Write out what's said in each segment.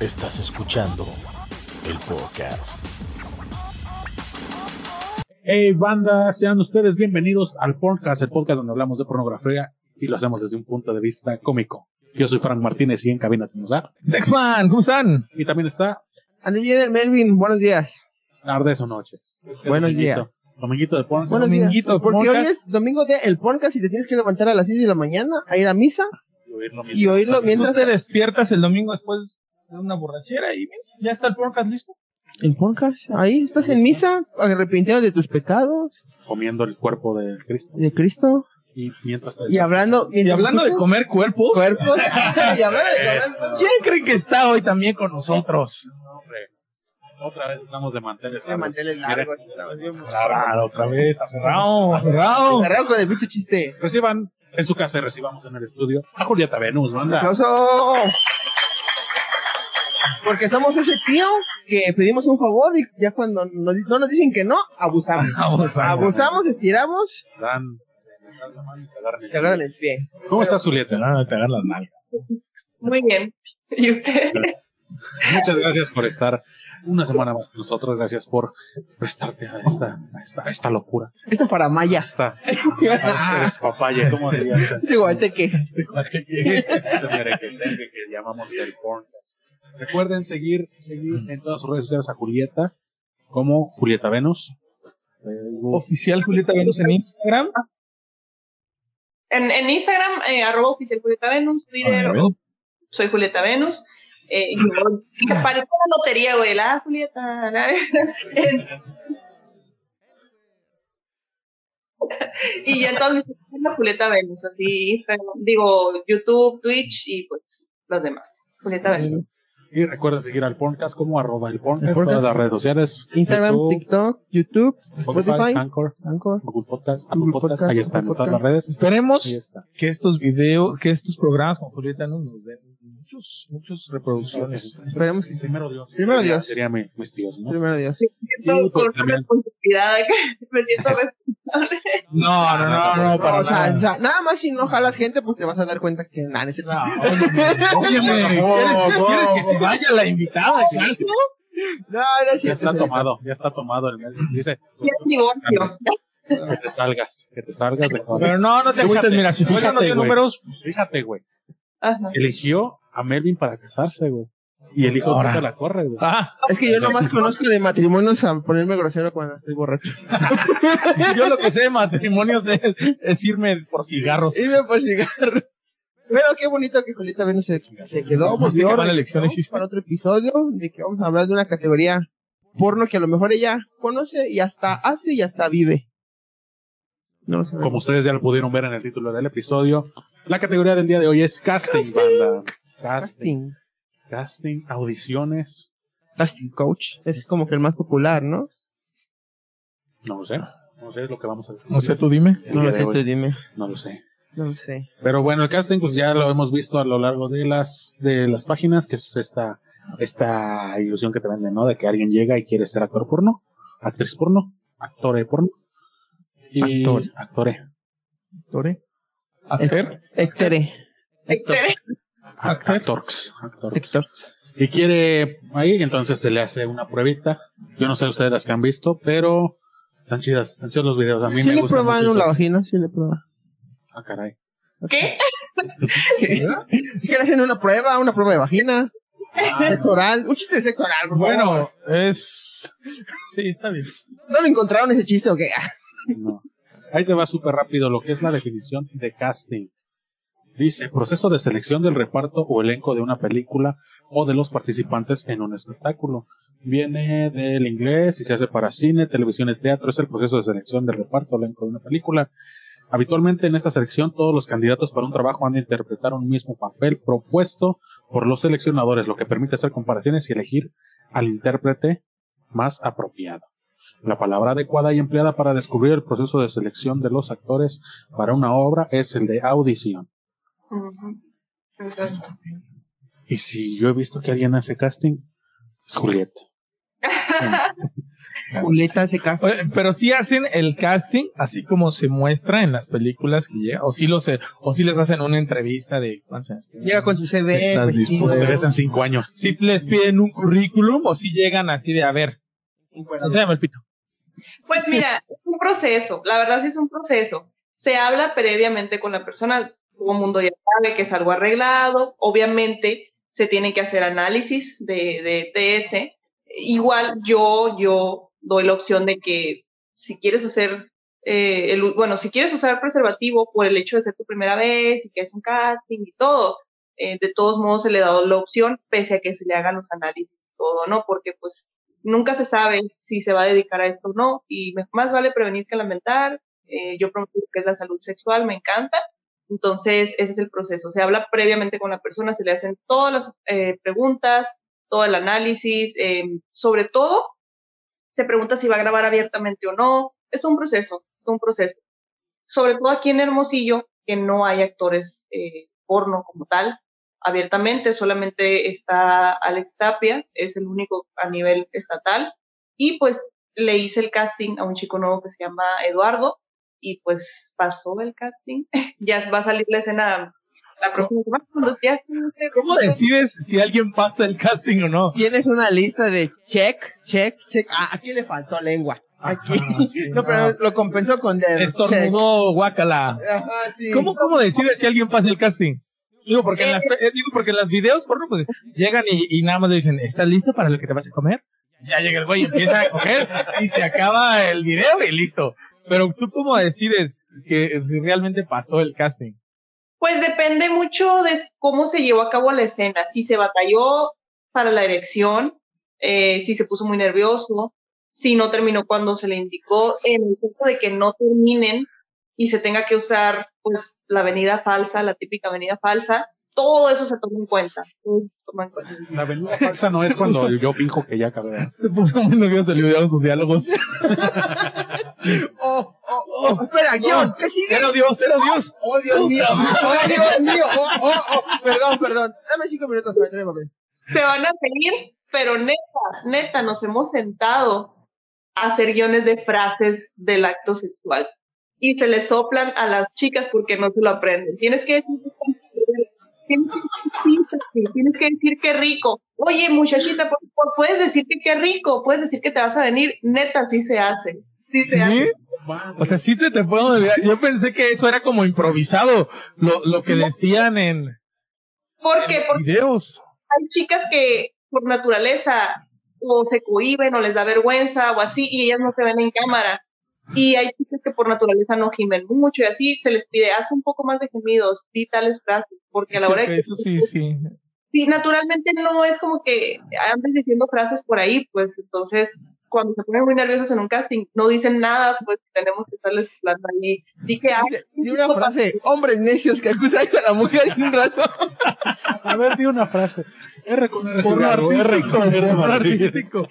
Estás escuchando el podcast. Hey banda, sean ustedes bienvenidos al podcast, el podcast donde hablamos de pornografía y lo hacemos desde un punto de vista cómico. Yo soy Frank Martínez y en cabina tenemos a... Dexman, ¿cómo están? Y también está Andy Melvin, buenos días. Tardes o noches. Es Buenos dominguito. días. Dominguito de porno. Buenos Dominguito, días. Porque hoy podcast. es domingo de el podcast y te tienes que levantar a las 6 de la mañana a ir a misa Y oírlo y oírlo mientras Tú te despiertas el domingo después de una borrachera y mira, ya está el podcast listo. el podcast. Ahí estás en misa, arrepintiendo de tus pecados, comiendo el cuerpo de Cristo. de Cristo Y mientras y hablando Y hablando de comer cuerpos, cuerpos y hablando de Eso. comer ¿quién cree que está hoy también con nosotros? Hombre, otra vez estamos de manteles. de manteles largos. estamos bien- Claro, otra vez, aferrado, aferrado. Agarrado con el pinche chiste. Reciban en su casa y recibamos en el estudio a Julieta Venus, banda. Porque somos ese tío que pedimos un favor y ya cuando nos- no nos dicen que no, abusamos. Abusamos. Abusamos, estiramos Dan, te agarran el y agarran el pie. ¿Cómo estás, Julieta? No, te agarran las nalgas. Muy bien. ¿Y usted? Muchas gracias por estar una semana más con nosotros. Gracias por prestarte a esta, a esta, a esta locura. Esto para Maya. A esta, este despapalle, ¿cómo dirías? Digo, este que Este merequetengue que llamamos el porncast. Recuerden seguir, seguir en todas sus redes sociales a Julieta como Julieta Venus. Oficial Julieta Venus en Instagram. En, en Instagram, eh, arroba oficial Julieta Venus, Twitter, A ver. o- soy Julieta Venus. Eh, y yo- me pareció la lotería, güey, la Julieta. la- y ya en todas mis Julieta Venus, así Instagram, digo, YouTube, Twitch y pues los demás. Julieta Venus. Y recuerden seguir al podcast como arroba el podcast, El podcast. todas las redes sociales. Instagram, YouTube, TikTok, YouTube, Spotify, Spotify, Anchor, Anchor. Google Podcast, Apple Google Podcast, Podcast, ahí están en todas las Podcast. redes. Esperemos que estos videos, que estos programas con Julieta nos nos den muchos, muchos reproducciones. Esperemos que sí. Primero Dios. Primero Dios. Sería mi, mis tíos, ¿no? Primero Dios. Siento Y, pues, con también- responsabilidad, me siento responsable. No, no, no, no, No, para o, sea, nada. o sea, nada más si no jalas gente, pues te vas a dar cuenta que nada, no ¿quieres, ¿quieres que se vaya la invitada? No, no es Ya está tomado, ya está tomado el mes. Dice divorcio. que te salgas, que te salgas de Pero no, no te agüites. Mira, si tú fíjate, no tienes güey. números, Fíjate, güey. Ajá. Eligió a Melvin para casarse, güey. Y el hijo te la corre, güey. ah, Es que yo nomás conozco de matrimonios a ponerme grosero cuando estoy borracho. yo lo que sé de matrimonios es, es irme por cigarros. Y me puedo llegar. Pero qué bonito que Julieta Venus se, se quedó. ¿Viste volvió, qué mala regresó elección hiciste? Para otro episodio de que vamos a hablar de una categoría porno que a lo mejor ella conoce y hasta hace y hasta vive. No lo. Como ustedes ya lo pudieron ver en el título del episodio, la categoría del día de hoy es casting, banda. Casting. Casting. Audiciones. Casting coach. Es como que el más popular, ¿no? No lo sé. No sé lo que vamos a decir. No sé, tú dime. No lo de sé, tú dime. No lo sé. No lo sé. Pero bueno, el casting, pues ya lo hemos visto a lo largo de las, de las páginas, que es esta, esta ilusión que te venden, ¿no? De que alguien llega y quiere ser actor porno, actriz porno, actor porno. Y Actor. Actore. ¿Tore? ¿Actor? Héctor. Héctor. Ac- Actor. Actorx. Actorx. Héctor. Y quiere ahí, entonces se le hace una pruebita. Yo no sé ustedes las que han visto, pero están chidas, están chidos los videos. A mí Sí me le gustan probaron mucho la esos- vagina, sí le probaron. Ah, caray. ¿Qué? ¿Qué le hacen una prueba? ¿Una prueba de vagina? Sexo oral. Un chiste de sexo oral, por favor. Bueno, es... Sí, está bien. ¿No lo encontraron ese chiste o qué? No. Ahí te va súper rápido lo que es la definición de casting. Dice, proceso de selección del reparto o elenco de una película o de los participantes en un espectáculo. Viene del inglés y se hace para cine, televisión y teatro. Es el proceso de selección del reparto o elenco de una película. Habitualmente en esta selección todos los candidatos para un trabajo han de interpretar un mismo papel propuesto por los seleccionadores, lo que permite hacer comparaciones y elegir al intérprete más apropiado. La palabra adecuada y empleada para descubrir el proceso de selección de los actores para una obra es el de audición. Exacto. Y si yo he visto que alguien hace casting, es Julieta. Julieta se casa. Oye, pero sí hacen el casting así como se muestra en las películas que llega, o sí los, o sí les hacen una entrevista de cuántos años tienen? Llega con su CV, dispuesto. Regresan cinco años. Sí les piden un currículum o sí llegan así de a ver, enséñame el pito. Pues mira, es un proceso, la verdad sí es un proceso. Se habla previamente con la persona, todo el mundo ya sabe que es algo arreglado, obviamente se tienen que hacer análisis de, de TS. Igual yo, yo doy la opción de que si quieres hacer, eh, el, bueno, si quieres usar preservativo por el hecho de ser tu primera vez y que es un casting y todo, eh, de todos modos se le da la opción, pese a que se le hagan los análisis y todo, ¿no? Porque pues nunca se sabe si se va a dedicar a esto o no, y más vale prevenir que lamentar. Eh, yo promuevo lo que es la salud sexual, me encanta. Entonces, ese es el proceso. Se habla previamente con la persona, se le hacen todas las eh, preguntas, todo el análisis, eh, sobre todo, se pregunta si va a grabar abiertamente o no. Es un proceso, es un proceso. Sobre todo aquí en Hermosillo, que no hay actores eh, porno como tal, abiertamente, solamente está Alex Tapia, es el único a nivel estatal, y pues le hice el casting a un chico nuevo que se llama Eduardo, y pues pasó el casting, ya va a salir la escena la próxima semana, cuando ya ¿Cómo decides si alguien pasa el casting o no? Tienes una lista de check, check, check. Ah, aquí le faltó lengua. Aquí. Ajá, sí, no, pero lo compensó con check. Estornudó guacala. Ajá, sí. ¿Cómo, ¿Cómo decides si alguien pasa el casting? Digo, porque en las, eh, digo, porque en las videos, porno, pues, llegan y, y nada más le dicen, ¿estás listo para lo que te vas a comer? Ya llega el güey y empieza a comer y se acaba el video y listo. Pero tú cómo decides que realmente pasó el casting? Pues depende mucho de cómo se llevó a cabo la escena, si se batalló para la erección, eh, si se puso muy nervioso, si no terminó cuando se le indicó, en el caso de que no terminen y se tenga que usar pues la avenida falsa, la típica avenida falsa, todo eso se toma en cuenta. todo se toma en cuenta. La avenida falsa no es cuando yo finjo que ya acabé. Se puso muy nervioso, le olvidaron sus diálogos. Oh, oh, oh. Espera, guion. ¿Qué sigue? ¡Era Dios, era Dios! Oh, Dios mío. Oh, Dios mío. Oh, oh, oh. Perdón, perdón. Dame cinco minutos para entrar en papel. Se van a seguir, pero neta, neta, nos hemos sentado a hacer guiones de frases del acto sexual y se les soplan a las chicas porque no se lo aprenden. Tienes que decir, tienes que decir, tienes que decir rico. Oye, muchachita, por favor, puedes decir que qué rico, puedes decir que te vas a venir. Neta, sí se hace, sí se hace. O sea, sí te, te puedo olvidar. Yo pensé que eso era como improvisado, lo, lo que decían en, ¿Por en qué? los Porque videos. hay chicas que por naturaleza o se cohiben o les da vergüenza o así y ellas no se ven en cámara. Y hay chicas que por naturaleza no gimen mucho y así se les pide, haz un poco más de gemidos, di tales frases, porque a la Sí, hora de que eso sí, sí. sí, naturalmente no es como que andes diciendo frases por ahí, pues entonces cuando se ponen muy nerviosos en un casting no dicen nada, pues tenemos que estarles hablando ahí. Dije, ah, Di una frase. Hombres necios que acusáis a la mujer sin razón. A ver, di una frase. R con R Porno cigarro, R artístico, con R porno artístico.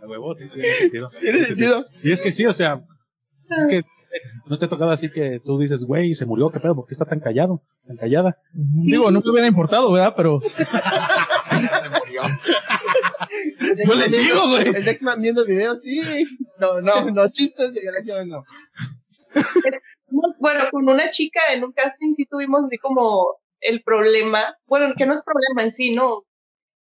A huevo, sí, tiene sentido. ¿Tiene sentido? Y es que sí, o sea, es que no te ha tocado así que tú dices, güey, se murió, qué pedo, ¿por qué está tan callado, tan callada? Digo, no me hubiera importado, ¿verdad? Pero Yo le sigo, güey. El Dexman viendo el video, sí. No, no, no, chistes de violación, no. Bueno, con una chica en un casting sí tuvimos así como el problema, bueno, que no es problema en sí, ¿no?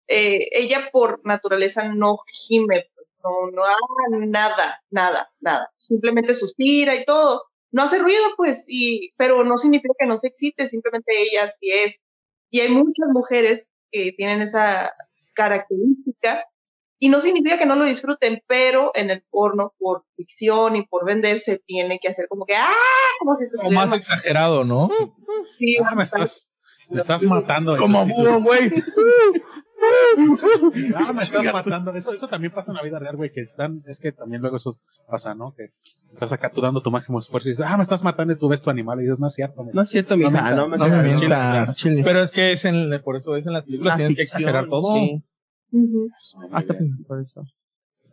Eh, ella por naturaleza no gime, no, no haga nada, nada, nada. Simplemente suspira y todo. No hace ruido, pues, y, pero no significa que no se excite, simplemente ella así es. Y hay muchas mujeres que tienen esa característica y no significa que no lo disfruten, pero en el porno, por ficción y por vender, se tiene que hacer como que, ¡ah! Como si te más exagerado, ¿no? Sí, Ah, me estás, me estás matando. de Como búho, güey. Ah, me estás matando. Eso, eso también pasa en la vida real, güey, que están, es que también luego eso pasa, ¿no? Que estás acá tú dando tu máximo esfuerzo y dices, ah, me estás matando y tú ves tu animal y dices, no es cierto, güey. No es cierto, mi No me hija. No me No me Chile, mientas. Chile. Pero es que es en, por eso es en las películas, La tienes que exagerar todo. sí. Ujú. Hasta por eso.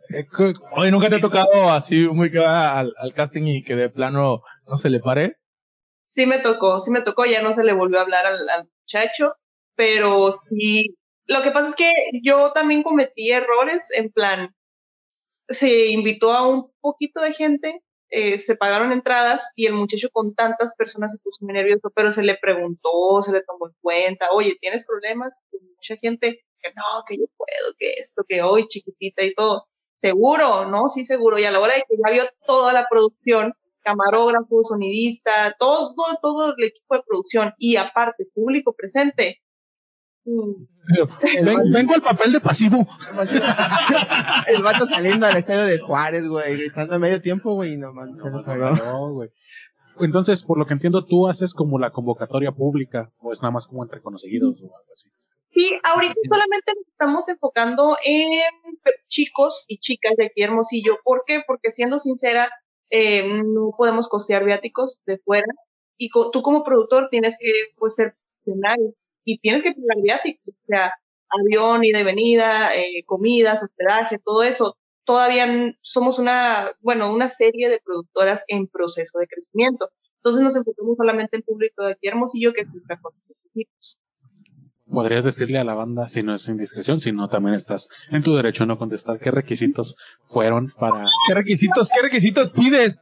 Eh, Oye, ¿nunca te ha tocado así muy que va al, al casting y que de plano no se le pare? Sí me tocó, sí me tocó, ya no se le volvió a hablar al, al muchacho, pero sí, Lo que pasa es que yo también cometí errores en plan, se invitó a un poquito de gente, eh, se pagaron entradas y el muchacho con tantas personas se puso muy nervioso, pero se le preguntó, se le tomó en cuenta, oye, ¿tienes problemas? Mucha gente que no, que yo puedo, que esto, que hoy chiquitita y todo. Seguro, ¿no? Sí, seguro. Y a la hora de que ya vio toda la producción, camarógrafo, sonidista, todo, todo el equipo de producción y aparte público presente. Mm, Ven- vengo al papel de pasivo. El vato saliendo al estadio de Juárez, güey, gritando a medio tiempo, güey, no mames, se lo cagó. No, güey. Entonces, por lo que entiendo, tú haces como la convocatoria pública o es nada más como entre conocidos o algo así. Sí, ahorita solamente nos estamos enfocando en chicos y chicas de aquí de Hermosillo. ¿Por qué? Porque siendo sincera, eh, no podemos costear viáticos de fuera y co- tú como productor tienes que pues, ser profesional y tienes que pagar viáticos, o sea, avión, ida y venida, eh, comidas, hospedaje, todo eso. Todavía somos una, bueno, una serie de productoras en proceso de crecimiento. Entonces nos enfocamos solamente en público de aquí de Hermosillo que cumpla con los requisitos. Podrías decirle a la banda, si no es indiscreción, si no también estás en tu derecho a no contestar, qué requisitos fueron para... ¿Qué requisitos, qué requisitos pides?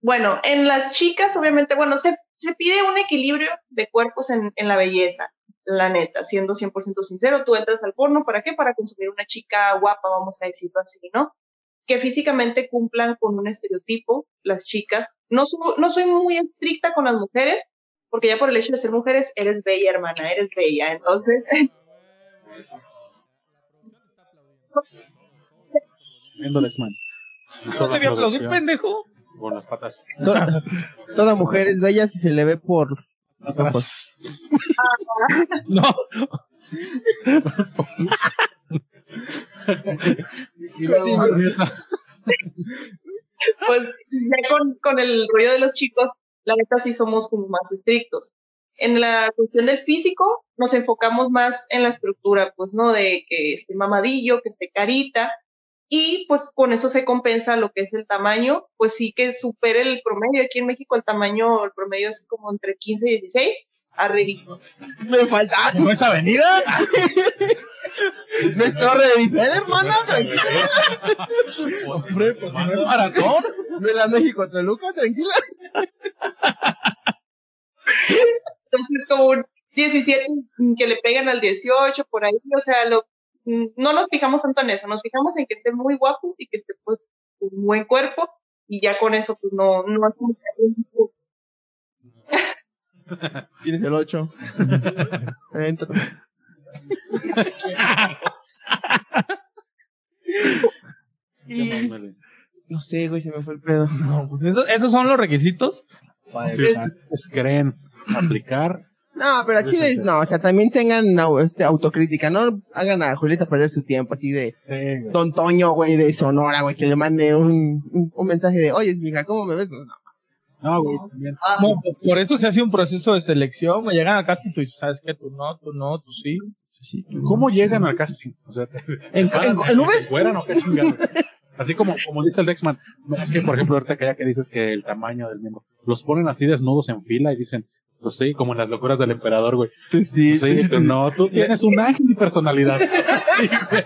Bueno, en las chicas, obviamente, bueno, se, se pide un equilibrio de cuerpos en, en la belleza, la neta, siendo 100% sincero, tú entras al porno, ¿para qué? Para consumir una chica guapa, vamos a decirlo así, ¿no? Que físicamente cumplan con un estereotipo, las chicas. No, su- no soy muy estricta con las mujeres, porque ya por el hecho de ser mujeres, eres bella, hermana, eres bella. Entonces, Viendo. No te voy a aplaudir, pendejo. Con las patas. Toda, toda mujer es bella si se le ve por los ojos. No, pues ya con, con el rollo de los chicos, la neta sí somos como más estrictos. En la cuestión del físico, nos enfocamos más en la estructura, pues, ¿no? De que esté mamadillo, que esté carita, y pues con eso se compensa lo que es el tamaño, pues sí que supere el promedio. Aquí en México el tamaño, el promedio es como entre 15 y 16, arriba. Me falta. ¿no es avenida? ¿No es torre de Eiffel, hermana? Tranquila. Hombre, pues si no es maratón. ¿No es la México Toluca? Tranquila. Entonces, como un 17 que le pegan al 18, por ahí, o sea, lo, no nos fijamos tanto en eso, nos fijamos en que esté muy guapo y que esté, pues, un buen cuerpo, y ya con eso, pues, no, no hacemos Tienes el 8. Entra. y no sé, güey, se me fue el pedo. No, pues eso- esos son los requisitos. Si ustedes creen aplicar, No, pero a Chile, no, o sea, también tengan este, autocrítica, no hagan a Julieta perder su tiempo así de Don Toño, güey, de Sonora, güey, que le mande un, un, un mensaje de, oye, mija, ¿cómo me ves? No, no. no, güey, también. No, por eso se hace un proceso de selección. Me llegan a y tú dices, ¿sabes qué? Tú no, tú no, tú sí. ¿Cómo llegan al casting? O sea, ¿En, en, en Uber? ¿Fueran o qué chingados? Así como, como dice el Dexman, no, es que, por ejemplo, ahorita que ya que dices que el tamaño del miembro, los ponen así desnudos en fila y dicen, pues sí, como en las locuras del emperador, güey. Sí, Sí, tú no, tú tienes un ángel y personalidad. Sí, güey.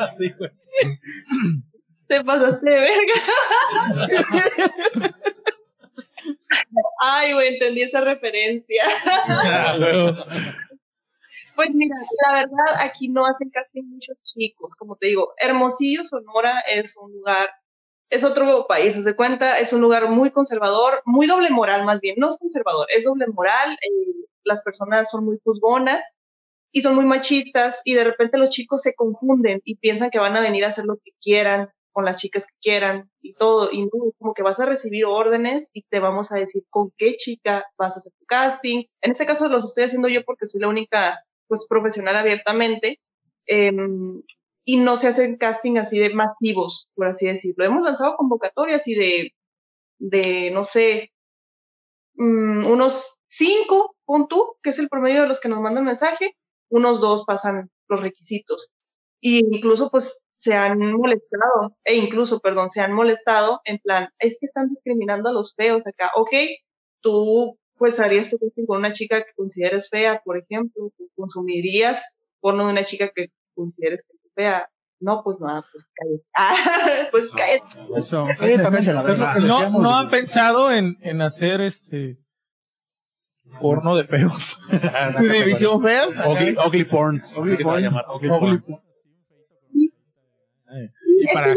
Así, güey. Te pasaste de verga. Ay, güey, entendí esa referencia. Pues mira, la verdad, aquí no hacen casting muchos chicos. Como te digo, Hermosillo, Sonora es un lugar, es otro país, se cuenta, es un lugar muy conservador, muy doble moral más bien. No es conservador, es doble moral. eh, las personas son muy juzgonas y son muy machistas y de repente los chicos se confunden y piensan que van a venir a hacer lo que quieran con las chicas que quieran y todo. Y no, como que vas a recibir órdenes y te vamos a decir con qué chica vas a hacer tu casting. En este caso los estoy haciendo yo porque soy la única pues profesional abiertamente em, y no se hacen casting así de masivos, por así decirlo. Hemos lanzado convocatorias y de, de no sé, mm, unos cinco, pon tú, que es el promedio de los que nos mandan mensaje, unos dos pasan los requisitos. Y incluso pues se han molestado, e incluso, perdón, se han molestado en plan, es que están discriminando a los feos acá. Ok, tú pues harías tu casting con una chica que consideres fea, por ejemplo, consumirías porno de una chica que consideres es fea. No, pues no, pues cállate. Ah, pues cállate. Eso. Sí, también se la verdad. No, no han pensado en, en hacer este porno de feos. ¿Tu división fea? Ugly, ugly porn. Ugly ugly. Y para-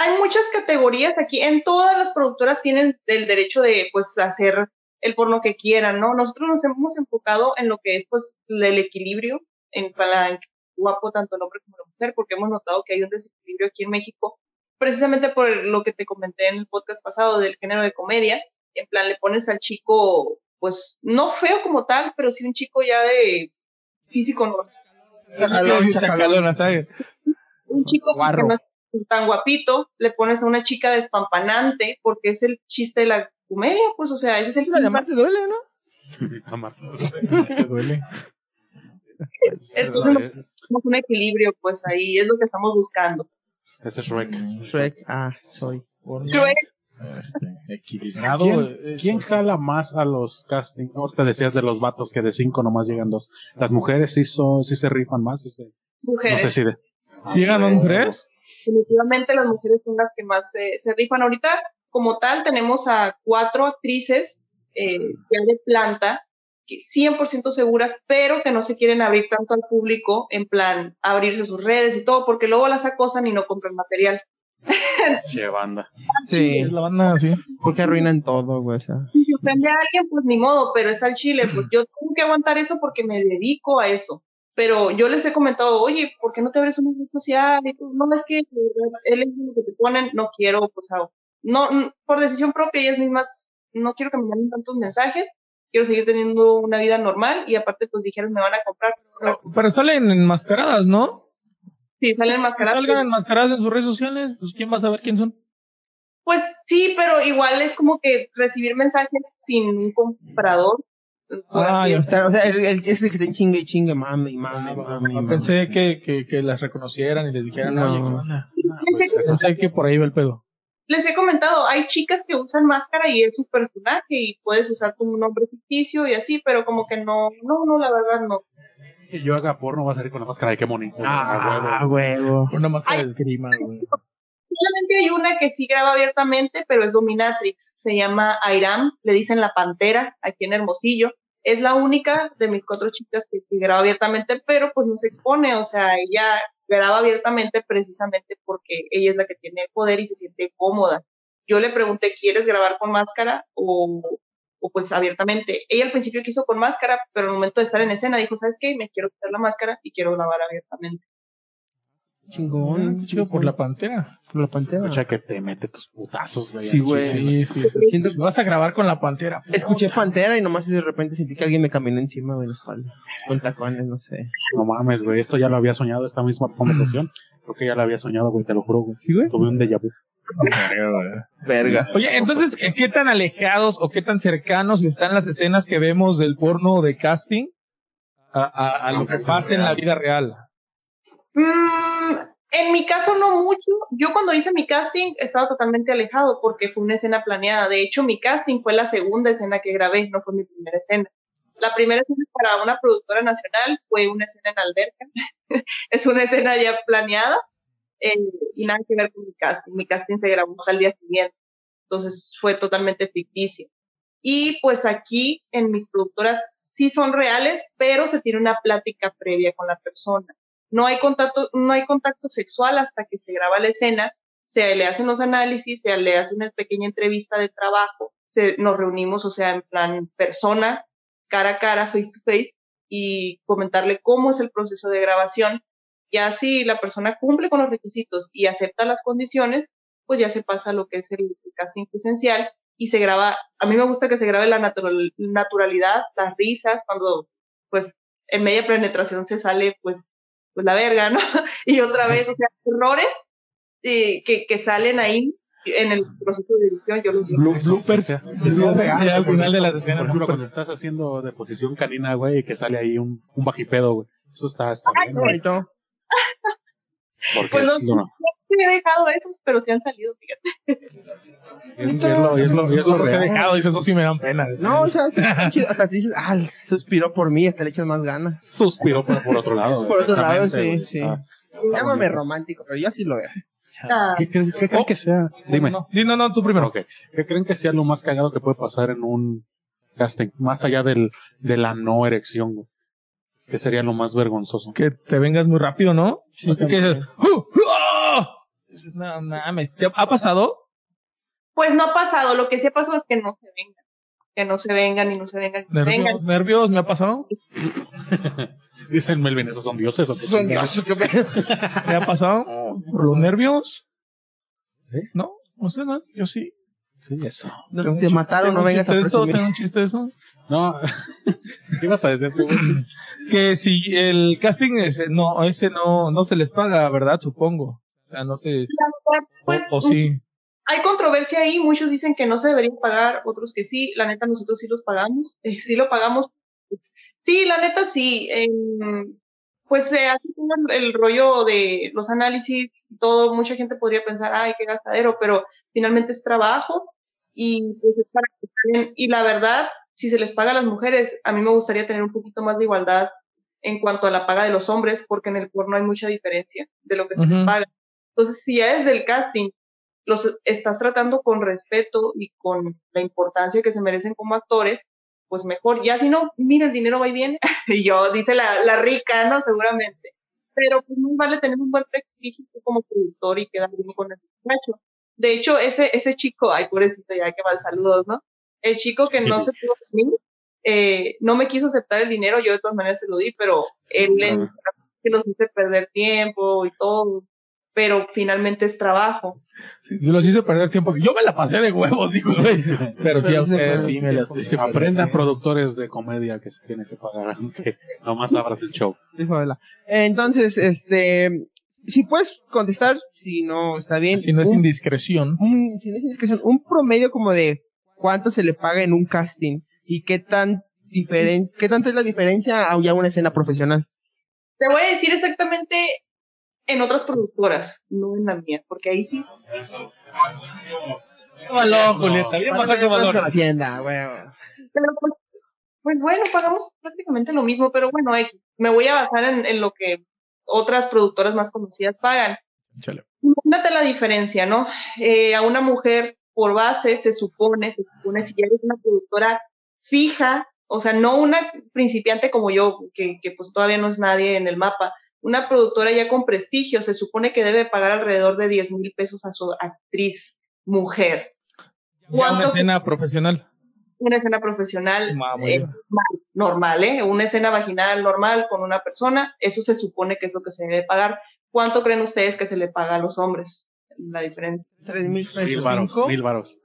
hay muchas categorías aquí. En todas las productoras tienen el derecho de pues hacer el porno que quieran, ¿no? Nosotros nos hemos enfocado en lo que es pues el equilibrio en para guapo tanto el hombre como la mujer, porque hemos notado que hay un desequilibrio aquí en México, precisamente por lo que te comenté en el podcast pasado del género de comedia. En plan, le pones al chico, pues, no feo como tal, pero sí un chico ya de físico normal. Chacalón, chacalón. Chacalona, ¿sabes? un chico que no es tan guapito, le pones a una chica despampanante, porque es el chiste de la comedia, pues, o sea, ese es Eso de el llamarte duele, ¿no? Amar. Te duele. Entonces, un equilibrio, pues ahí es lo que estamos buscando. Ese es Shrek. Shrek. Ah, soy. Shrek, este, equilibrado. ¿Quién, es- quién jala más a los castings? Ahorita decías de los vatos que de cinco nomás llegan dos. Las mujeres sí, son, sí se rifan más. sí se- no mujeres. sé si de. ¿Sí llegan las mujeres? Definitivamente las mujeres son las que más se- se rifan. Ahorita, como tal, tenemos a cuatro actrices eh, ya de planta, 100% seguras, pero que no se quieren abrir tanto al público, en plan, abrirse sus redes y todo, porque luego las acosan y no compran material. Che, banda. Sí. Es la banda, sí. Porque arruinan todo, güey. O sea. si ofende a alguien, pues ni modo, pero es al chile, pues yo tengo que aguantar eso porque me dedico a eso. Pero yo les he comentado, oye, ¿por qué no te abres una red social? Y tú, no, es que él es lo que te ponen, no quiero, pues, no, por decisión propia, ellas mismas, no quiero que me manden tantos mensajes, quiero seguir teniendo una vida normal y aparte, pues, dijeron, me van a comprar. Pero, pero salen enmascaradas, ¿no? Sí, salen Que máscaras. salgan enmascaradas en sus redes sociales, pues ¿quién va a saber quién son? Pues sí, pero igual es como que recibir mensajes sin un comprador. Ah, así ya Está- o sea, el, el chiste que te chingue y chingue, mame, mame, mame. mame. Pensé que, que, que las reconocieran y les dijeran, No. oye, ¿qué onda? Les he- Pensé que por ahí va el pedo. Les he comentado, hay chicas que usan máscara y es su personaje y puedes usar como un nombre ficticio y así, pero como que no, no, no, la verdad no. Que yo haga porno va a salir con la máscara de qué bonito. Ah, A huevo. huevo. Una máscara Ay. de esgrima, güey. Solamente hay una que sí graba abiertamente, pero es Dominatrix, se llama Airam, le dicen la pantera aquí en Hermosillo. Es la única de mis cuatro chicas que, que graba abiertamente, pero pues no se expone, o sea, ella graba abiertamente precisamente porque ella es la que tiene el poder y se siente cómoda. Yo le pregunté, ¿quieres grabar con máscara o, o pues abiertamente? Ella al principio quiso con máscara, pero al momento de estar en escena dijo, ¿sabes qué? Me quiero quitar la máscara y quiero grabar abiertamente. Chingón. Chido por la pantera. Por la pantera. Escucha que te mete tus putazos, güey. Sí, güey. Sí, sí, sí. Siento- Vas a grabar con la pantera. Escuché pantera y nomás de repente sentí que alguien me caminó encima, güey, en la espalda. Con tacones, no sé. No mames, güey. Esto ya lo había soñado, esta misma conversación. Creo que ya lo había soñado, güey, te lo juro, güey. Sí, güey. Tuve un déjà vu. Verga. Oye, entonces, ¿qué qué tan alejados o qué tan cercanos están las escenas que vemos del porno de casting a, a- a lo que pasa en la vida real? Mm, en mi caso no mucho. Yo cuando hice mi casting estaba totalmente alejado porque fue una escena planeada. De hecho, mi casting fue la segunda escena que grabé, no fue mi primera escena. La primera escena para una productora nacional fue una escena en alberca. es una escena ya planeada eh, y nada que ver con mi casting. Mi casting se grabó hasta el día siguiente. Entonces fue totalmente ficticio. Y pues aquí en mis productoras sí son reales, pero se tiene una plática previa con la persona no hay contacto, no hay contacto sexual hasta que se graba la escena, se le hacen los análisis, se le hace una pequeña entrevista de trabajo, se, nos reunimos, o sea, en plan persona, cara a cara, face to face, y comentarle cómo es el proceso de grabación. Ya si la persona cumple con los requisitos y acepta las condiciones, pues ya se pasa lo que es el, el casting presencial y se graba, a mí me gusta que se grabe la natural, naturalidad, las risas, cuando pues en media penetración se sale pues pues la verga, ¿no? Y otra vez, o sea, errores eh, que, que salen ahí en el proceso de edición, yo los digo. Blu- bloopers. Al final de las escenas. Por ejemplo, cuando estás haciendo de posición canina, güey, y que sale ahí un, un bajipedo, güey. Eso está, está bien. Bonito. Porque Pues es, no- he dejado esos, pero sí han salido, fíjate. Es, es lo, es lo, es lo Los he dejado, dice, eso sí me dan pena. No, o sea, hasta te dices, ah, suspiró por mí, hasta le echas más ganas. Suspiro por, por otro lado. Por otro lado, sí, sí. Está Llámame romántico, pero yo sí lo dejo. Ah, ¿Qué creen, qué creen Oh. que sea? Dime. No, no, no, tú primero. Ok. ¿Qué creen que sea lo más cagado que puede pasar en un casting? Más allá del, de la no erección, güey. ¿Qué sería lo más vergonzoso? Que te vengas muy rápido, ¿no? Sí, Así sí, que dices, ¡Uh! No mames. ¿Te ha pasado? Pues no ha pasado, lo que sí ha pasado es que no se vengan. Que no se vengan y no se vengan y no se vengan. ¿Nervios? ¿Nervios? ¿Me ha pasado? Dicen Melvin, esos son dioses. ¿o qué Son dioses, qué. ¿Me ha pasado? ¿Por los nervios? ¿Sí? ¿No? ¿Usted no? Yo sí. Sí, eso. No, ¿Tengo un te chiste- mataron, no vengas a presumir. ¿Tengo un chiste de eso? No. ¿Qué ibas a decir tú? Que si el casting ese no, ese no, no se les paga, ¿verdad? Supongo. O sea, no sé. La verdad, Pues o, o sí. hay controversia ahí, muchos dicen que no se deberían pagar, otros que sí, la neta nosotros sí los pagamos, eh, sí lo pagamos. Sí, la neta sí. em, pues se hace todo el, rollo de los análisis y todo, mucha gente podría pensar, ay, qué gastadero, pero finalmente es trabajo y pues es para que paguen. Y la verdad, si se les paga a las mujeres, a mí me gustaría tener un poquito más de igualdad en cuanto a la paga de los hombres, porque en el porno hay mucha diferencia de lo que se les paga. Entonces, si ya desde el casting los estás tratando con respeto y con la importancia que se merecen como actores, pues mejor. Ya si no, mira, el dinero va y viene. y yo, dice la, la rica, ¿no? Seguramente. Pero pues muy vale tener un buen prestigio como productor y quedar bien con el muchacho. De hecho, ese, ese chico, ay, pobrecito, ya que mal saludos, ¿no? El chico que no se pudo venir, eh, no me quiso aceptar el dinero, yo de todas maneras se lo di, pero él en- Ajá. que los hice perder tiempo y todo, pero finalmente es trabajo. Sí, Yo los hice perder tiempo. Yo me la pasé de huevos, dijo, güey. Pero sí, a Pero sí se ustedes sí me las hice perder Aprendan productores de comedia que se tienen que pagar, aunque nomás abras el show. Entonces, este, si puedes contestar, si no está bien. Si no es un, indiscreción. un- si no es indiscreción, un promedio como de cuánto se le paga en un casting y qué tan diferente, qué tanta es la diferencia a ya una escena profesional. Te voy a decir exactamente en otras productoras, no en la mía, porque ahí sí. Valor, Julieta. Bien bajaste que valor. Hacienda, huevo. Pero, pues, bueno, pagamos prácticamente lo mismo, pero bueno, X. me voy a basar en, en lo que otras productoras más conocidas pagan. Chale. Imagínate la diferencia, ¿no? Eh, a una mujer por base se supone, se supone si ya eres una productora fija, o sea, no una principiante como yo, que, que pues todavía no es nadie en el mapa, una productora ya con prestigio, se supone que debe pagar alrededor de 10 mil pesos a su actriz mujer. Ya una ¿Cuánto escena profesional. una escena profesional Ah, eh, normal, ¿eh? Una escena vaginal normal con una persona, eso se supone que es lo que se debe pagar. ¿Cuánto creen ustedes que se le paga a los hombres? La diferencia. Tres mil Mil pesos. mil varos.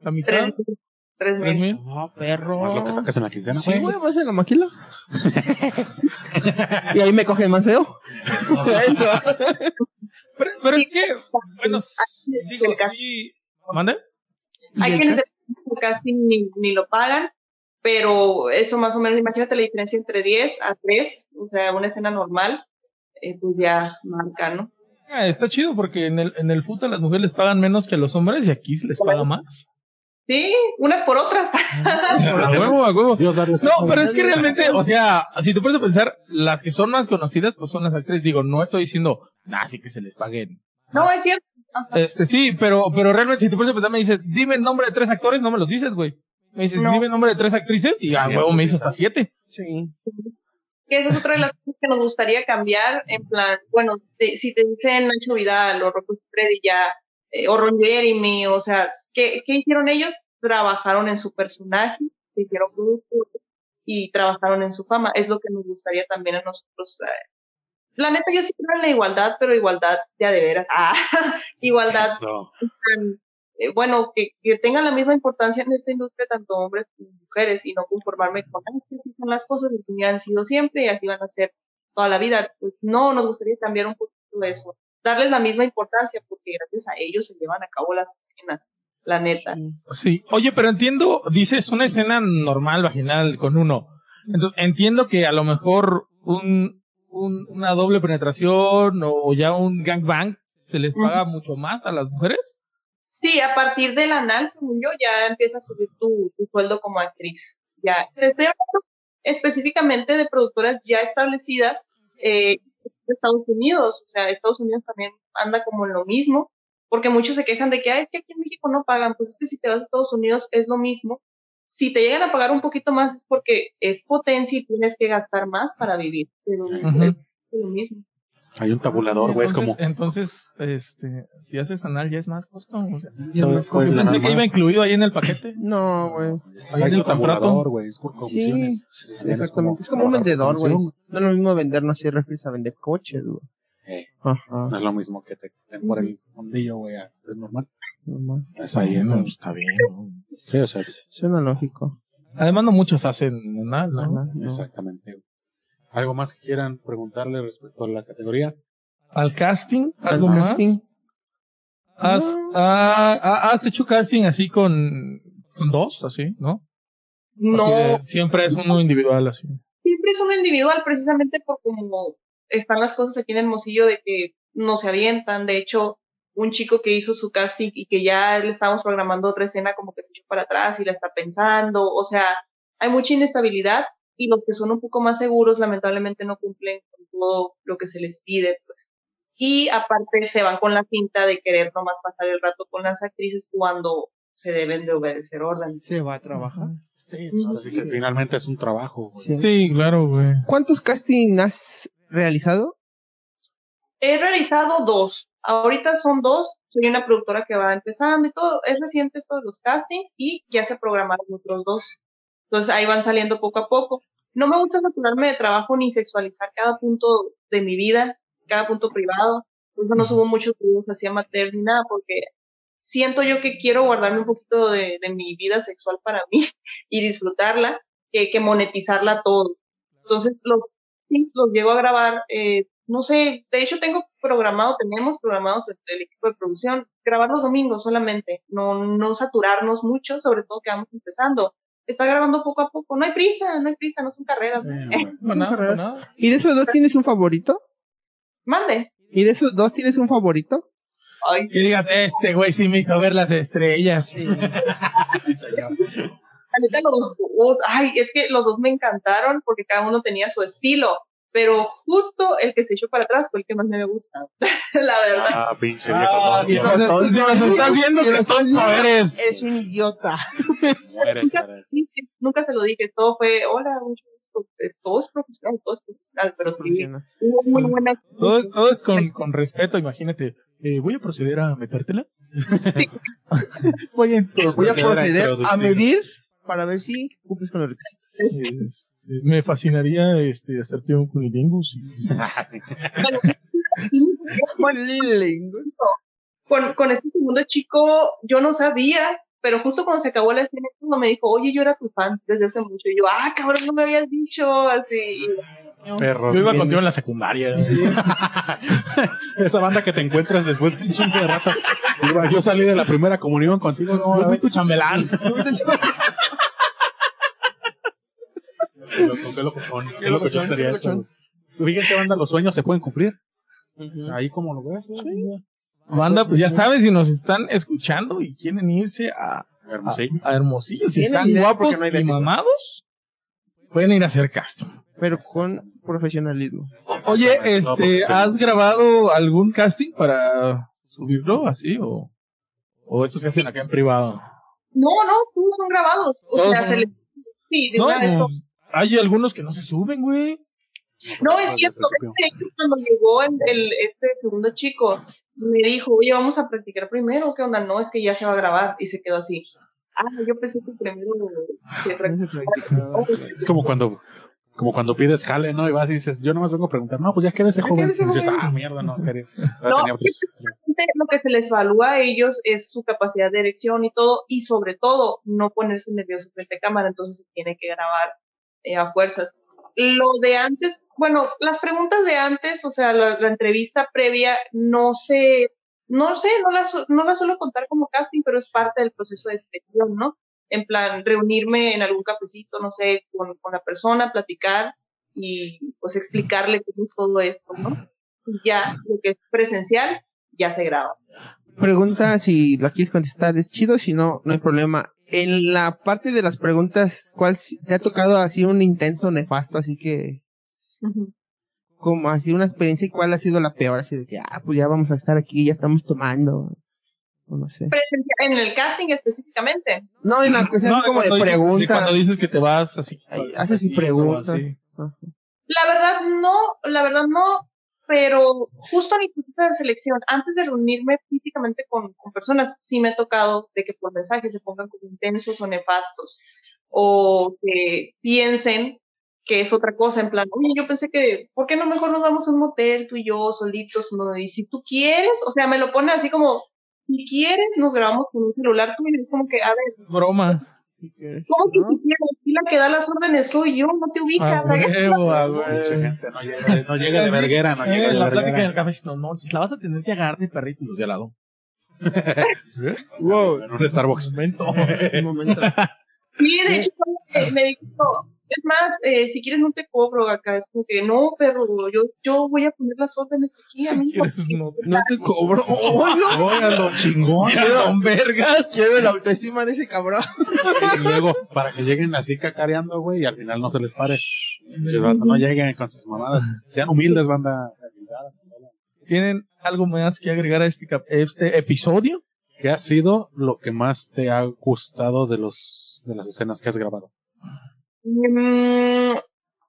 La mitad. Tres, mil, tres ¿Tres mil. No, perro. Más lo que sacas en la quincena, Sí, güey. vas en la maquila. y ahí me cogen más feo. Eso. Pero, pero es que, bueno, digo, sí. ¿Mande? ¿Y Hay quienes cas- el casting ni, ni lo pagan, pero eso más o menos, imagínate la diferencia entre 10 a 3, o sea, una escena normal, eh, pues ya marca, ¿no? Ah, está chido porque en el, en el fútbol las mujeres les pagan menos que a los hombres y aquí se les paga más. Sí, unas por otras. A huevo, a huevo. No, pero es que realmente, o sea, si tú puedes pensar, las que son más conocidas, pues son las actrices. Digo, no estoy diciendo, nah, sí que se les paguen. no, es cierto. Este, sí, pero, pero realmente, si tú puedes pensar, me dices, dime el nombre de tres actores, no me los dices, güey. Me dices, No. dime el nombre de tres actrices y a huevo me hizo hasta siete. Sí. que esa es otra de las cosas que nos gustaría cambiar, en plan, bueno, te- si te dicen Nacho Vidal o Rocco Freddy ya, eh, o Ron Jeremy, o sea, ¿qué, ¿qué hicieron ellos? Trabajaron en su personaje, se hicieron productos y trabajaron en su fama. Es lo que nos gustaría también a nosotros. eh. La neta, yo sí creo en la igualdad, pero igualdad ya de veras. Ah, igualdad tan, eh, bueno, que, que tengan la misma importancia en esta industria, tanto hombres como mujeres, y no conformarme con, "Ay, es que así son las cosas, así han sido siempre, y así van a ser toda la vida. Pues no, nos gustaría cambiar un poquito eso, darles la misma importancia, porque gracias a ellos se llevan a cabo las escenas, la neta. Sí. Oye, pero entiendo, dices una escena normal, vaginal, con uno. Entonces, entiendo que a lo mejor un, un- una doble penetración o ya un gangbang ¿Se les paga mucho más a las mujeres? Sí, a partir del anal, según yo, ya empieza a subir tu, tu sueldo como actriz. Ya, te estoy hablando específicamente de productoras ya establecidas eh, de Estados Unidos. O sea, Estados Unidos también anda como en lo mismo, porque muchos se quejan de que, Ay, es que aquí en México no pagan. Pues es que si te vas a Estados Unidos es lo mismo. Si te llegan a pagar un poquito más es porque es potencia y tienes que gastar más para vivir. Pero es lo mismo. Hay un tabulador, güey, es como... Entonces, este, si haces anal ya es más costo. O sea, Ya no es Pues, nada pensé que iba incluido ahí en el paquete. No, güey. Ahí en el contrato. tabulador, güey, es por Sí, comisiones. Tienes exactamente. Es como un vendedor, güey. No es lo mismo vender, no sé, refres a vender coches, güey. Eh, Ajá. No es lo mismo que te den por el fondillo, güey, es normal. normal. Es ahí, pues, está bien. ¿no? Sí, o sea, Suena lógico. Además, no muchos hacen anal, ¿no? Ajá, no. exactamente. ¿Algo más que quieran preguntarle respecto a la categoría? Al casting, Al algo más. casting. ¿Has, No. ah, ah, has hecho casting así con, con dos, así, ¿no? Así No, de- siempre es uno individual, así. siempre es uno individual, precisamente por como están las cosas aquí en Hermosillo de que no se avientan. De hecho, un chico que hizo su casting y que ya le estábamos programando otra escena como que se echó para atrás y la está pensando. O sea, hay mucha inestabilidad y los que son un poco más seguros lamentablemente no cumplen con todo lo que se les pide, pues. Y aparte se van con la finta de querer nomás pasar el rato con las actrices cuando se deben de obedecer órdenes. Se va a trabajar. Sí, así que finalmente es un trabajo. güey. Sí. Sí, claro, güey. ¿Cuántos castings has realizado? He realizado dos. Ahorita son dos. Soy una productora que va empezando y todo. Es reciente esto de los castings y ya se programaron otros dos. Entonces ahí van saliendo poco a poco. No me gusta saturarme de trabajo ni sexualizar cada punto de mi vida, cada punto privado. Por eso no subo muchos videos así amateur ni nada, porque siento yo que quiero guardarme un poquito de, de mi vida sexual para mí y disfrutarla, que, que monetizarla todo. Entonces los los llego a grabar eh, no sé, de hecho tengo programado, tenemos programados el, el equipo de producción, grabar los domingos solamente, no, no saturarnos mucho, sobre todo que vamos empezando. Está grabando poco a poco, no hay prisa, no hay prisa, no son carreras. Eh, No, nada, no, nada. ¿Y de esos dos tienes un favorito? mande. ¿Y de esos dos tienes un favorito? Ay, Que digas, este güey sí me hizo ver las estrellas. la neta, los dos, ay, es que los dos me encantaron porque cada uno tenía su estilo, pero justo el que se echó para atrás fue el que más me había gustado, la verdad. Ah, pinche Ah, viejo. si nos estás viendo que tonto eres. Es un idiota. Muere, nunca, nunca se lo dije, todo fue, hola, mucho gusto, todo es profesional, todo es profesional, pero sí, hubo muy buena Todo es, todo es con, con respeto, imagínate. Eh, voy a proceder a metértela. Sí. voy a, Voy a Proceder a medir para ver si cumples con los requisitos. Me fascinaría este, hacerte un cunilingus. y- con, con este segundo chico, yo no sabía, pero justo cuando se acabó la escena, uno me dijo, oye, yo era tu fan desde hace mucho. Y yo, ah, cabrón, no me habías dicho, así. Perros. Yo iba contigo en la secundaria. Esa banda que te encuentras después de un chingo de rato. Iba- Yo salí de la primera comunión contigo. No, soy vez- tu chambelán. Qué loco, qué locochón, qué locochón sería eso. Fíjense, banda, los sueños se pueden cumplir. Ahí como lo ves. güey. Banda, pues ya sabes, si nos están escuchando y quieren irse a, Hermosillo. a Hermosillo, si están guapos porque no hay y mamados, pueden ir a hacer casting. Pero con profesionalismo. Oye, No, este, ¿has grabado algún casting para subirlo así o, o eso se hacen acá en privado? No, no, todos son grabados. O Todos sea, son- se les... Sí, de No, una vez todo. Hay algunos que no se suben, güey. No, es cierto. cuando llegó el, el- este segundo chico, me dijo, oye, vamos a practicar primero. ¿Qué onda? No, es que ya se va a grabar. Y se quedó así. Ah, yo pensé que primero practicaba. Es como cuando, como cuando pides jale, ¿no? Y vas y dices, yo nomás vengo a preguntar, no, pues ya quédese joven. quédese Y dices, joven. ah, mierda, no, quería. No, lo que se les evalúa a ellos es su capacidad de erección y todo, y sobre todo no ponerse nervioso frente a cámara, entonces se tiene que grabar eh, a fuerzas. Lo de antes, bueno, las preguntas de antes, o sea, la, la entrevista previa, no sé, no sé, no las, no las suelo contar como casting, pero es parte del proceso de selección, ¿no? En plan, reunirme en algún cafecito, no sé, con, con la persona, platicar y pues explicarle cómo es todo esto, ¿no? Ya, lo que es presencial, ya se graba. Pregunta si la quieres contestar, es chido, si no, no hay problema. En la parte de las preguntas, ¿cuál te ha tocado así un intenso nefasto? Así que, como así una experiencia y cuál ha sido la peor, así de que, ah, pues ya vamos a estar aquí, ya estamos tomando, o no sé. En el casting específicamente. No, en la cuestión No, como de dices- preguntas. cuando dices que te vas así. Ay, haces y así, preguntas. así. La verdad no, la verdad no, pero justo en proceso de selección, antes de reunirme físicamente con, personas, sí me ha tocado de que por mensaje se pongan como intensos o nefastos, o que piensen que es otra cosa, en plan, oye, yo pensé que, ¿por qué no mejor nos vamos a un motel tú y yo solitos? Y si tú quieres, o sea, me lo ponen así como, si quieres, nos grabamos con un celular, tú y es como que, a ver, Broma. ¿Cómo que ¿No? si quieres? Aquí la que da las órdenes soy yo, no te A ubicas. ¿sabes? huevo, a Mucha huevo. gente no llega, de- no llega de verguera, no Eh, llega de la plática en verguera. el café, no, no, la vas a tener que agarrar de perrito y los de al lado. Wow, En un Starbucks. Momento. un momento. Sí, de hecho, me, me dijo, es más, eh, si quieres no te cobro acá. Es como que, no, pero yo, yo voy a poner las órdenes aquí, Si amigo. quieres, no. No te cobro. Oigan, lo chingón. Con vergas. Quiero la autoestima de ese cabrón. Y luego, para que lleguen así cacareando, güey, y al final no se les pare. Vatos, No lleguen con sus mamadas. Sean humildes, banda. ¿Tienen algo más que agregar a este, cap- este episodio? ¿Qué ha sido lo que más te ha gustado de los de las escenas que has grabado? Mm,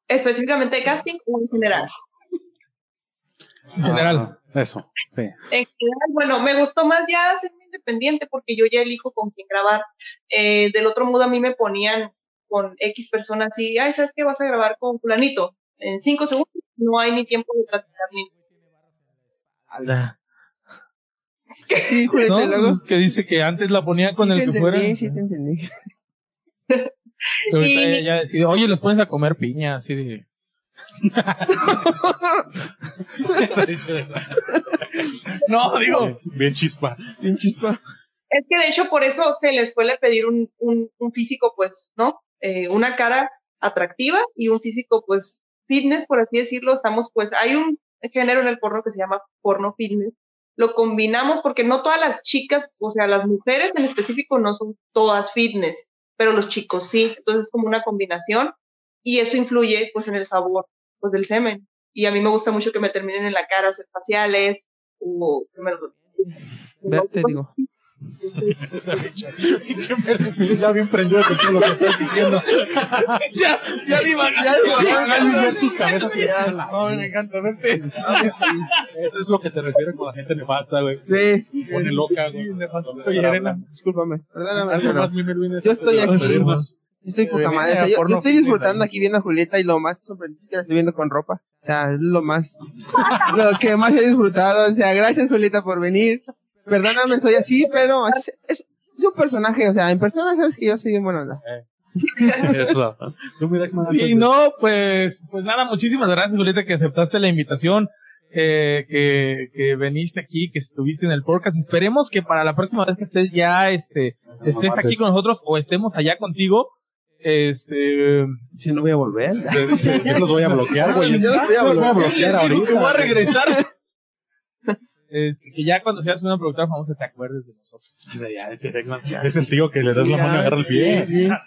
específicamente de casting o en general. En general. Ah, eso. Sí. En general, bueno, me gustó más ya ser independiente porque yo ya elijo con quién grabar. Eh, del otro modo a mí me ponían con X personas y, ay, ¿sabes qué? Vas a grabar con fulanito. En cinco segundos no hay ni tiempo de platicar ni Sí, Julieta, ¿No? luego. Que dice que antes la ponía con sí el te que entendí, fuera. Sí, te entendí. Y- ella ya decide, oye, los pones a comer piña, así de. No, digo. Bien chispa. Bien chispa. Es que de hecho por eso se les suele pedir un, un, un físico, pues, ¿no? Eh, una cara atractiva y un físico, pues, fitness, por así decirlo. Estamos, pues, hay un género en el porno que se llama porno fitness. Lo combinamos porque no todas las chicas, o sea, las mujeres en específico no son todas fitness, pero los chicos sí. Entonces es como una combinación y eso influye, pues, en el sabor, pues, del semen. Y a mí me gusta mucho que me terminen en la cara, hacer faciales o Verte, digo. Ya bien prendido con todo lo que estás diciendo. ya, ya Ya ya, ver su cabeza así. No, me encanta verte. Eso es lo que se refiere con la gente nefasta, güey. Sí. Pone loca, güey. Oye, Arena, Discúlpame. Perdóname. Algo pero más, mi Melvin, Yo estoy aquí. despedirnos. Estoy poca madre. O sea, yo, yo estoy disfrutando aquí viendo a Julieta y lo más sorprendente es que la estoy viendo con ropa. O sea, es lo más, lo que más he disfrutado. O sea, gracias Julieta por venir. Perdóname, soy así, pero es, es, es un personaje. O sea, en persona sabes que yo soy bien buena onda. Eso. Dexman, antes Sí, no, pues, pues nada, muchísimas gracias, Julieta, que aceptaste la invitación, eh, que, que viniste aquí, que estuviste en el podcast. Esperemos que para la próxima vez que estés ya, este, estés aquí con nosotros o estemos allá contigo. Este, Si no voy a volver. Yo los voy a bloquear, güey. Yo los voy a bloquear ahorita. voy a regresar. Este, que ya cuando seas una productora famosa te acuerdes de nosotros. Dice, ya, este Dexman, Es el tío que le das la mano y agarra el pie. Sí, sí. No,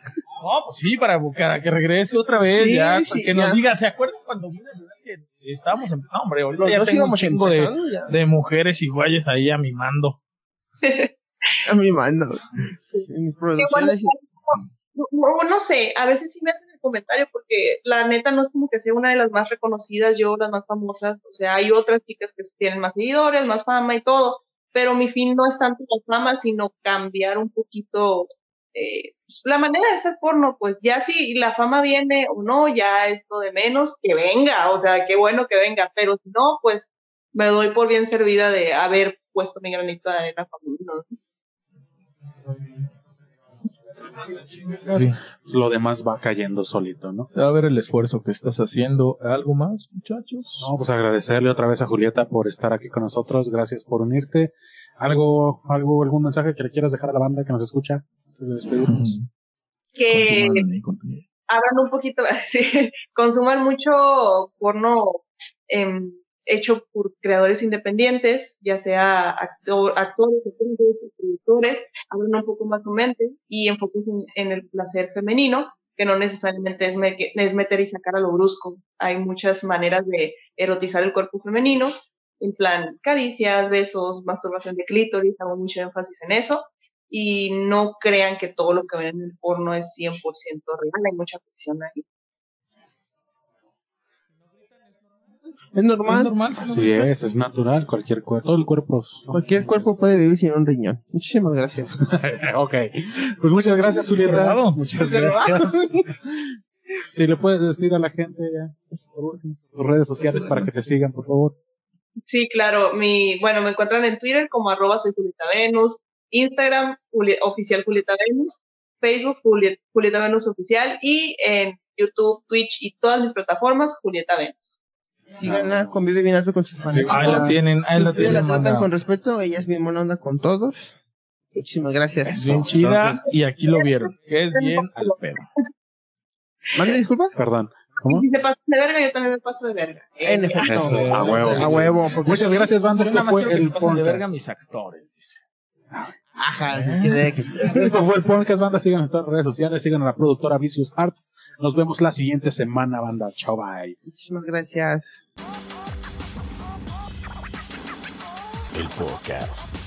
pues sí, para, para que regrese otra vez, Sí, ya, sí, que nos ya. diga, ¿se acuerdan cuando vino el lugar que estábamos en, no, hombre, ahorita ya tengo un chingo de, empezando ya. de mujeres y güeyes ahí a mi mando. A mi mis producciones. no, no- no sé, a veces sí me hacen comentario porque la neta no es como que sea una de las más reconocidas, yo las más famosas, o sea, hay otras chicas que tienen más seguidores, más fama y todo, pero mi fin no es tanto la fama, sino cambiar un poquito eh, pues, la manera de hacer porno, pues ya si la fama viene o no, ya esto de menos, que venga, o sea, qué bueno que venga, pero si no, pues me doy por bien servida de haber puesto mi granito de arena famoso. Lo demás va cayendo solito, ¿no? Se va a ver el esfuerzo que estás haciendo. ¿Algo más, muchachos? No, pues agradecerle otra vez a Julieta por estar aquí con nosotros. Gracias por unirte. ¿Algo, algo, algún mensaje que le quieras dejar a la banda que nos escucha antes de despedirnos? Que hablan un poquito, sí, consuman mucho porno em, hecho por creadores independientes, ya sea actor, actores, actores, productores, hablan un poco más su mente y enfocan en, el placer femenino, que no necesariamente es, es meter y sacar a lo brusco. Hay muchas maneras de erotizar el cuerpo femenino, en plan caricias, besos, masturbación de clítoris, hago mucho énfasis en eso. Y no crean que todo lo que ven en el porno es 100% real, hay mucha ficción ahí. Es normal. Es normal. Así es, es natural, cualquier cuerpo, todo el cuerpo. Cualquier cuerpo puede vivir sin un riñón. Muchísimas gracias. ok. Pues muchas gracias, Julieta. Muchas gracias. Si le puedes decir a la gente ya, por tus redes sociales para que te sigan, por favor. Sí, claro. Mi, bueno, me encuentran en Twitter como arroba soy Julieta Venus, Instagram Juli- oficial Julieta Venus, Facebook Juli- Julieta Venus oficial y en YouTube, Twitch y todas mis plataformas Julieta Venus. Síganla, convive bien harto con sus fans. Ahí la tienen, ahí la Si ustedes la tienen. tratan manda. con respeto, ella es bien buena onda con todos. Muchísimas gracias. Es bien chida Entonces- y aquí lo vieron, que es bien al pedo. ¿Mande disculpa? Perdón. ¿Cómo? Si se pasan de verga, yo también me paso de verga. Eh, En efecto. Eso, a huevo. A huevo. Muchas gracias, banda. Más fue el pasen de podcast. verga mis actores. dice. Ajá, ex. Esto fue el podcast, banda. Sigan en todas las redes sociales. Sigan a la productora Vicious Arts. Nos vemos la siguiente semana, banda. Chao, bye. Muchísimas gracias. El podcast.